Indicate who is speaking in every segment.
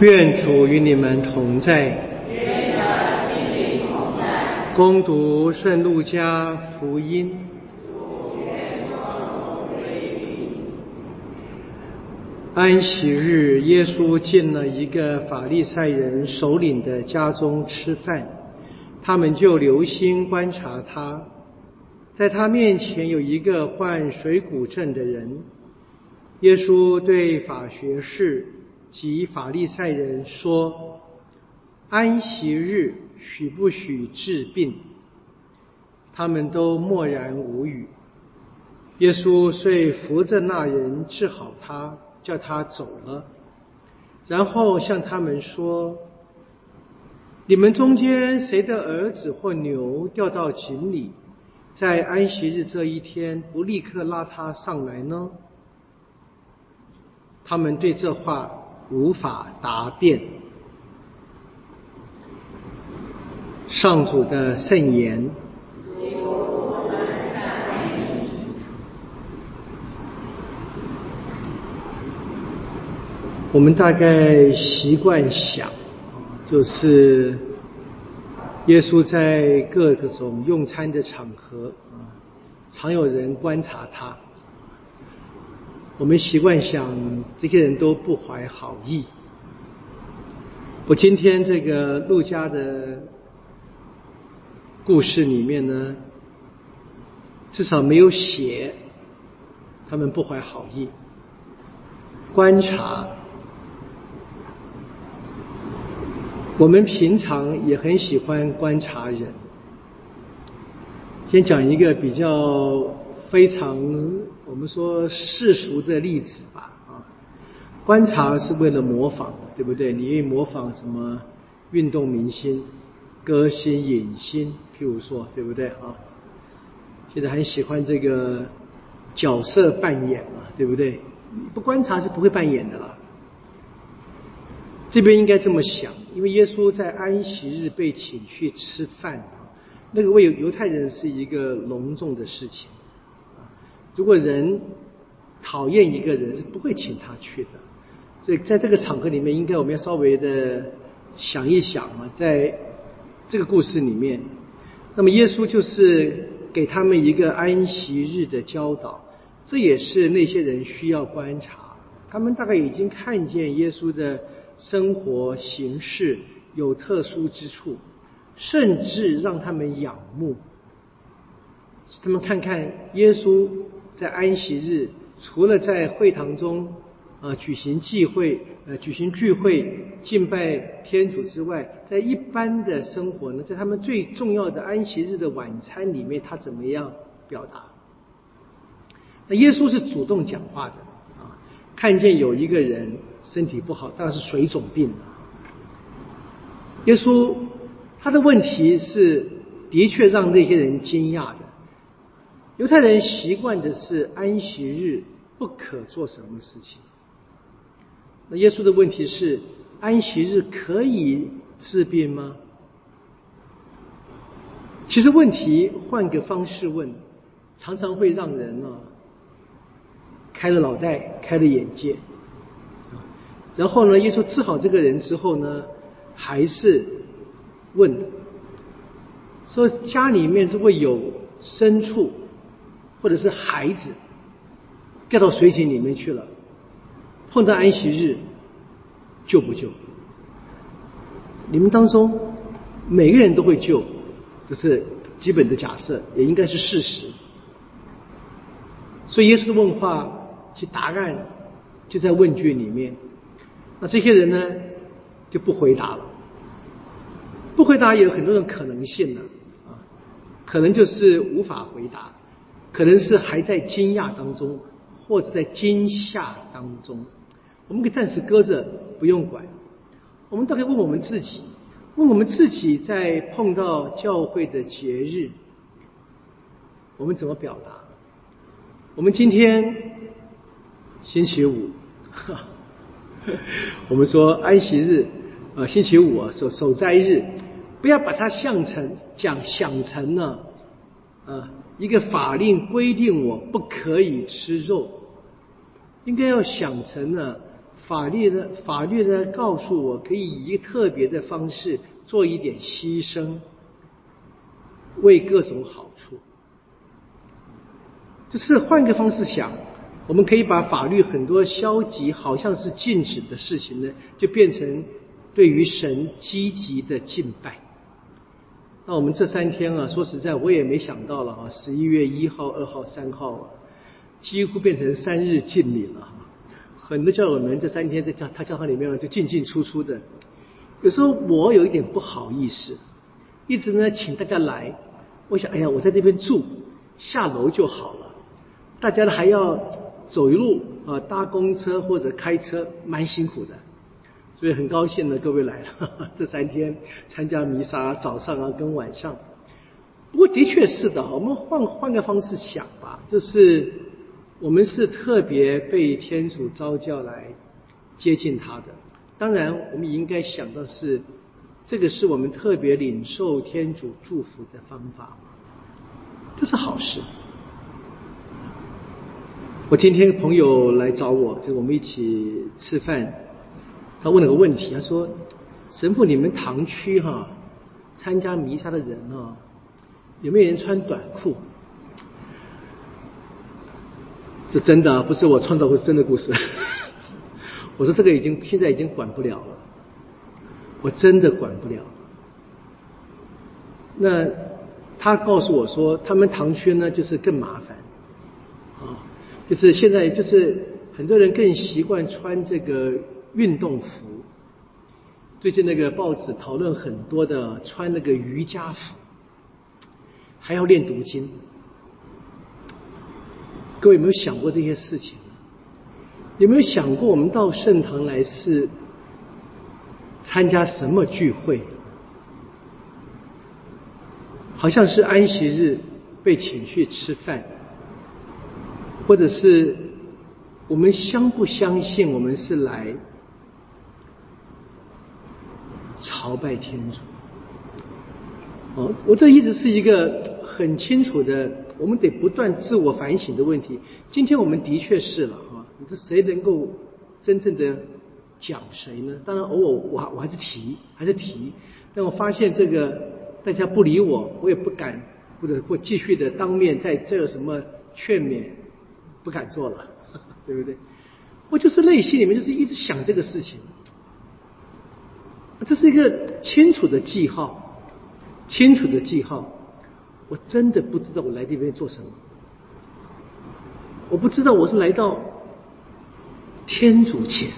Speaker 1: 愿主与你们同在。攻读圣路加福音。安息日，耶稣进了一个法利赛人首领的家中吃饭，他们就留心观察他。在他面前有一个患水谷症的人，耶稣对法学士。及法利赛人说：“安息日许不许治病？”他们都默然无语。耶稣遂扶着那人治好他，叫他走了。然后向他们说：“你们中间谁的儿子或牛掉到井里，在安息日这一天不立刻拉他上来呢？”他们对这话。无法答辩。上主的圣言。我们大概习惯想，就是耶稣在各种用餐的场合啊，常有人观察他。我们习惯想，这些人都不怀好意。我今天这个陆家的故事里面呢，至少没有写他们不怀好意。观察，我们平常也很喜欢观察人。先讲一个比较非常。我们说世俗的例子吧，啊，观察是为了模仿，对不对？你愿意模仿什么运动明星、歌星、影星？譬如说，对不对啊？现在很喜欢这个角色扮演嘛，对不对？不观察是不会扮演的啦。这边应该这么想，因为耶稣在安息日被请去吃饭，那个为犹太人是一个隆重的事情。如果人讨厌一个人，是不会请他去的。所以在这个场合里面，应该我们要稍微的想一想啊，在这个故事里面，那么耶稣就是给他们一个安息日的教导，这也是那些人需要观察。他们大概已经看见耶稣的生活形式有特殊之处，甚至让他们仰慕。他们看看耶稣。在安息日，除了在会堂中啊举行聚会、呃举行聚会敬拜天主之外，在一般的生活呢，在他们最重要的安息日的晚餐里面，他怎么样表达？那耶稣是主动讲话的啊，看见有一个人身体不好，当然是水肿病了。耶稣他的问题是的确让那些人惊讶的。犹太人习惯的是安息日不可做什么事情。那耶稣的问题是：安息日可以治病吗？其实问题换个方式问，常常会让人啊开了脑袋、开了眼界。然后呢，耶稣治好这个人之后呢，还是问说：家里面如果有牲畜。或者是孩子掉到水井里面去了，碰到安息日救不救？你们当中每个人都会救，这是基本的假设，也应该是事实。所以耶稣的问话，其答案就在问句里面。那这些人呢就不回答了，不回答也有很多种可能性呢啊，可能就是无法回答。可能是还在惊讶当中，或者在惊吓当中，我们可以暂时搁着，不用管。我们都可以问我们自己，问我们自己在碰到教会的节日，我们怎么表达？我们今天星期五，我们说安息日啊，星期五啊，守守斋日，不要把它想成讲想成了啊。一个法令规定我不可以吃肉，应该要想成了法律呢，法律呢告诉我可以以一个特别的方式做一点牺牲，为各种好处。就是换个方式想，我们可以把法律很多消极好像是禁止的事情呢，就变成对于神积极的敬拜。那我们这三天啊，说实在，我也没想到了啊，十一月一号、二号、三号啊，几乎变成三日禁礼了。很多教友们这三天在教他教堂里面就进进出出的，有时候我有一点不好意思，一直呢请大家来，我想哎呀，我在那边住，下楼就好了，大家呢还要走一路啊，搭公车或者开车，蛮辛苦的。所以很高兴呢，各位来了 这三天参加弥撒，早上啊跟晚上。不过的确是的，我们换换个方式想吧，就是我们是特别被天主召叫来接近他的。当然，我们应该想的是，这个是我们特别领受天主祝福的方法，这是好事。我今天朋友来找我，就我们一起吃饭。他问了个问题，他说：“神父，你们堂区哈参加弥撒的人啊，有没有人穿短裤？”是真的，不是我创造过真的故事。我说这个已经现在已经管不了了，我真的管不了。那他告诉我说，他们堂区呢就是更麻烦啊，就是现在就是很多人更习惯穿这个。运动服，最近那个报纸讨论很多的穿那个瑜伽服，还要练读经。各位有没有想过这些事情？有没有想过我们到圣堂来是参加什么聚会？好像是安息日被请去吃饭，或者是我们相不相信我们是来？朝拜天主，哦，我这一直是一个很清楚的，我们得不断自我反省的问题。今天我们的确是了，哈，你说谁能够真正的讲谁呢？当然，偶尔我还我还是提，还是提。但我发现这个大家不理我，我也不敢，或者或继续的当面在这有什么劝勉，不敢做了，对不对？我就是内心里面就是一直想这个事情。这是一个清楚的记号，清楚的记号。我真的不知道我来这边做什么，我不知道我是来到天主前，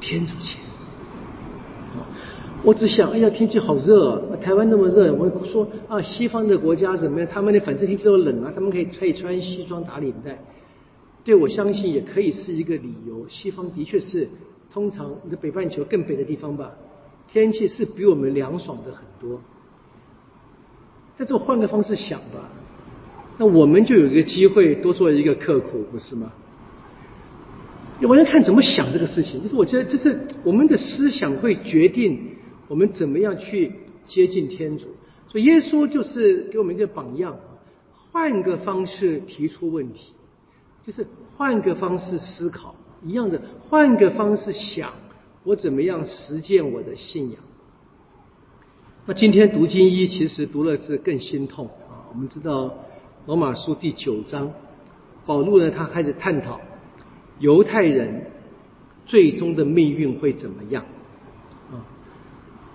Speaker 1: 天主前。我只想，哎呀，天气好热，啊台湾那么热，我说啊，西方的国家怎么样？他们的反正天气都冷啊，他们可以可以穿西装打领带。对我相信也可以是一个理由。西方的确是通常的北半球更北的地方吧。天气是比我们凉爽的很多，但这换个方式想吧，那我们就有一个机会多做一个刻苦，不是吗？我要看怎么想这个事情，就是我觉得，就是我们的思想会决定我们怎么样去接近天主。所以耶稣就是给我们一个榜样，换个方式提出问题，就是换个方式思考，一样的，换个方式想。我怎么样实践我的信仰？那今天读经一，其实读了是更心痛啊。我们知道罗马书第九章，保罗呢，他开始探讨犹太人最终的命运会怎么样啊。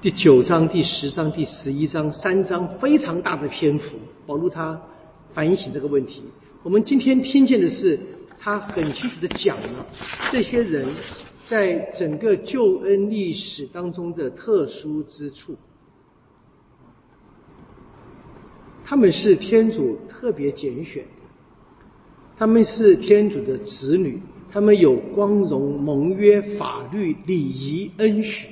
Speaker 1: 第九章、第十章、第十一章三章非常大的篇幅，保罗他反省这个问题。我们今天听见的是，他很清楚的讲了这些人。在整个救恩历史当中的特殊之处，他们是天主特别拣选的，他们是天主的子女，他们有光荣盟约、法律、礼仪、恩许。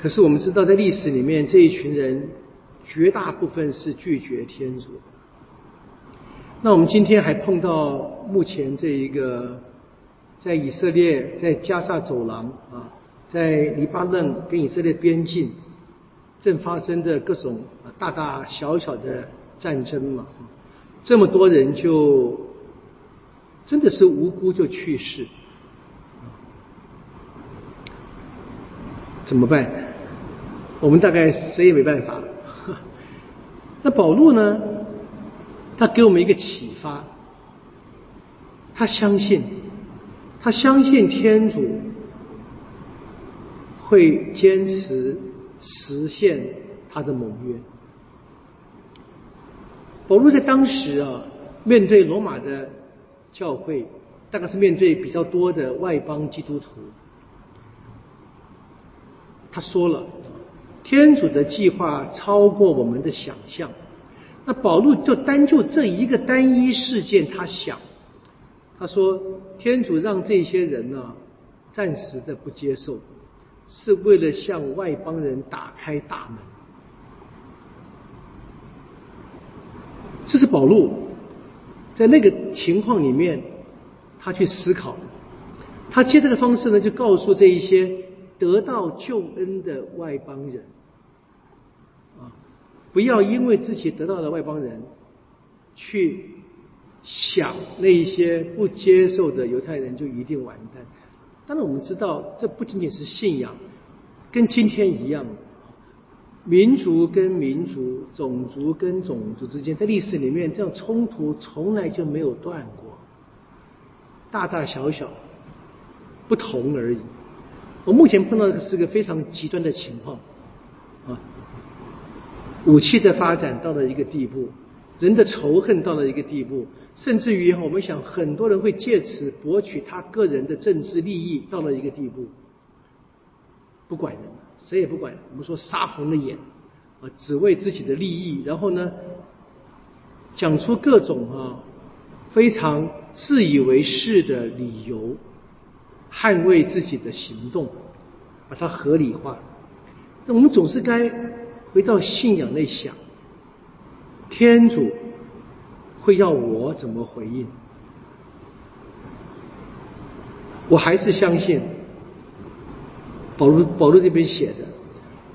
Speaker 1: 可是我们知道，在历史里面，这一群人绝大部分是拒绝天主。那我们今天还碰到目前这一个，在以色列在加沙走廊啊，在黎巴嫩跟以色列边境正发生的各种大大小小的战争嘛，这么多人就真的是无辜就去世，怎么办？我们大概谁也没办法。那保罗呢？他给我们一个启发，他相信，他相信天主会坚持实现他的盟约。保罗在当时啊，面对罗马的教会，大概是面对比较多的外邦基督徒，他说了。天主的计划超过我们的想象。那保罗就单就这一个单一事件，他想，他说：天主让这些人呢，暂时的不接受，是为了向外邦人打开大门。这是保禄在那个情况里面，他去思考的。他借这个方式呢，就告诉这一些得到救恩的外邦人。啊不要因为自己得到了外邦人，去想那一些不接受的犹太人就一定完蛋。当然，我们知道这不仅仅是信仰，跟今天一样，民族跟民族、种族跟种族之间，在历史里面这样冲突从来就没有断过，大大小小不同而已。我目前碰到的是个非常极端的情况啊。武器的发展到了一个地步，人的仇恨到了一个地步，甚至于我们想很多人会借此博取他个人的政治利益，到了一个地步，不管人，谁也不管。我们说杀红了眼啊，只为自己的利益，然后呢，讲出各种啊非常自以为是的理由，捍卫自己的行动，把它合理化。那我们总是该。回到信仰内想，天主会要我怎么回应？我还是相信保罗保罗这边写的，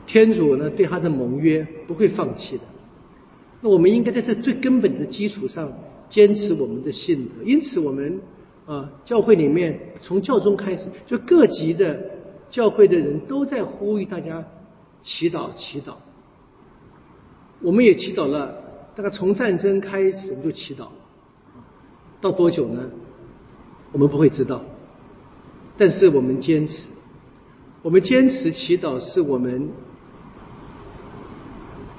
Speaker 1: 天主呢对他的盟约不会放弃的。那我们应该在这最根本的基础上坚持我们的信德。因此，我们啊教会里面从教宗开始，就各级的教会的人都在呼吁大家祈祷祈祷。我们也祈祷了，大概从战争开始我们就祈祷，到多久呢？我们不会知道，但是我们坚持，我们坚持祈祷，是我们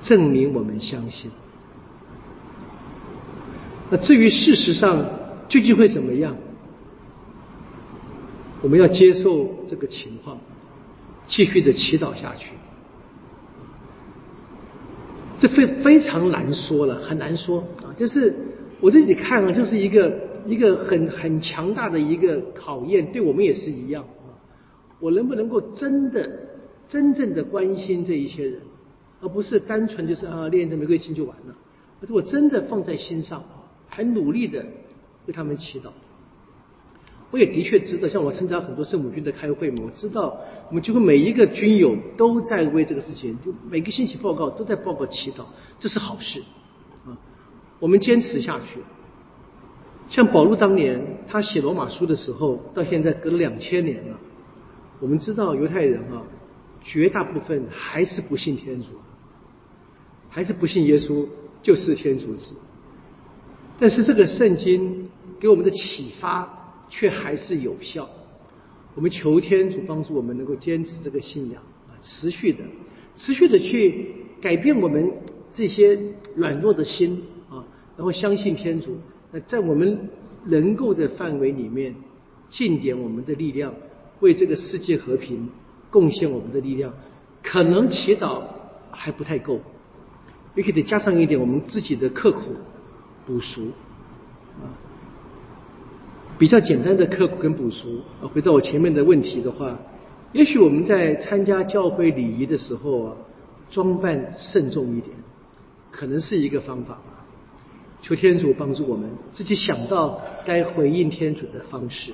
Speaker 1: 证明我们相信。那至于事实上究竟会怎么样，我们要接受这个情况，继续的祈祷下去。这非非常难说了，很难说啊！就是我自己看啊，就是一个一个很很强大的一个考验，对我们也是一样啊。我能不能够真的真正的关心这一些人，而不是单纯就是啊练着玫瑰金就完了，而是我真的放在心上，很努力的为他们祈祷。我也的确知道，像我参加很多圣母军的开会嘛，我知道我们几乎每一个军友都在为这个事情，就每个星期报告都在报告祈祷，这是好事啊。我们坚持下去。像保罗当年他写罗马书的时候，到现在隔了两千年了，我们知道犹太人啊，绝大部分还是不信天主，还是不信耶稣就是天主子。但是这个圣经给我们的启发。却还是有效。我们求天主帮助我们能够坚持这个信仰啊，持续的、持续的去改变我们这些软弱的心啊，然后相信天主。那在我们能够的范围里面，尽点我们的力量，为这个世界和平贡献我们的力量。可能祈祷还不太够，也许得加上一点我们自己的刻苦补赎啊。比较简单的刻苦跟补赎啊，回到我前面的问题的话，也许我们在参加教会礼仪的时候啊，装扮慎重一点，可能是一个方法吧。求天主帮助我们，自己想到该回应天主的方式。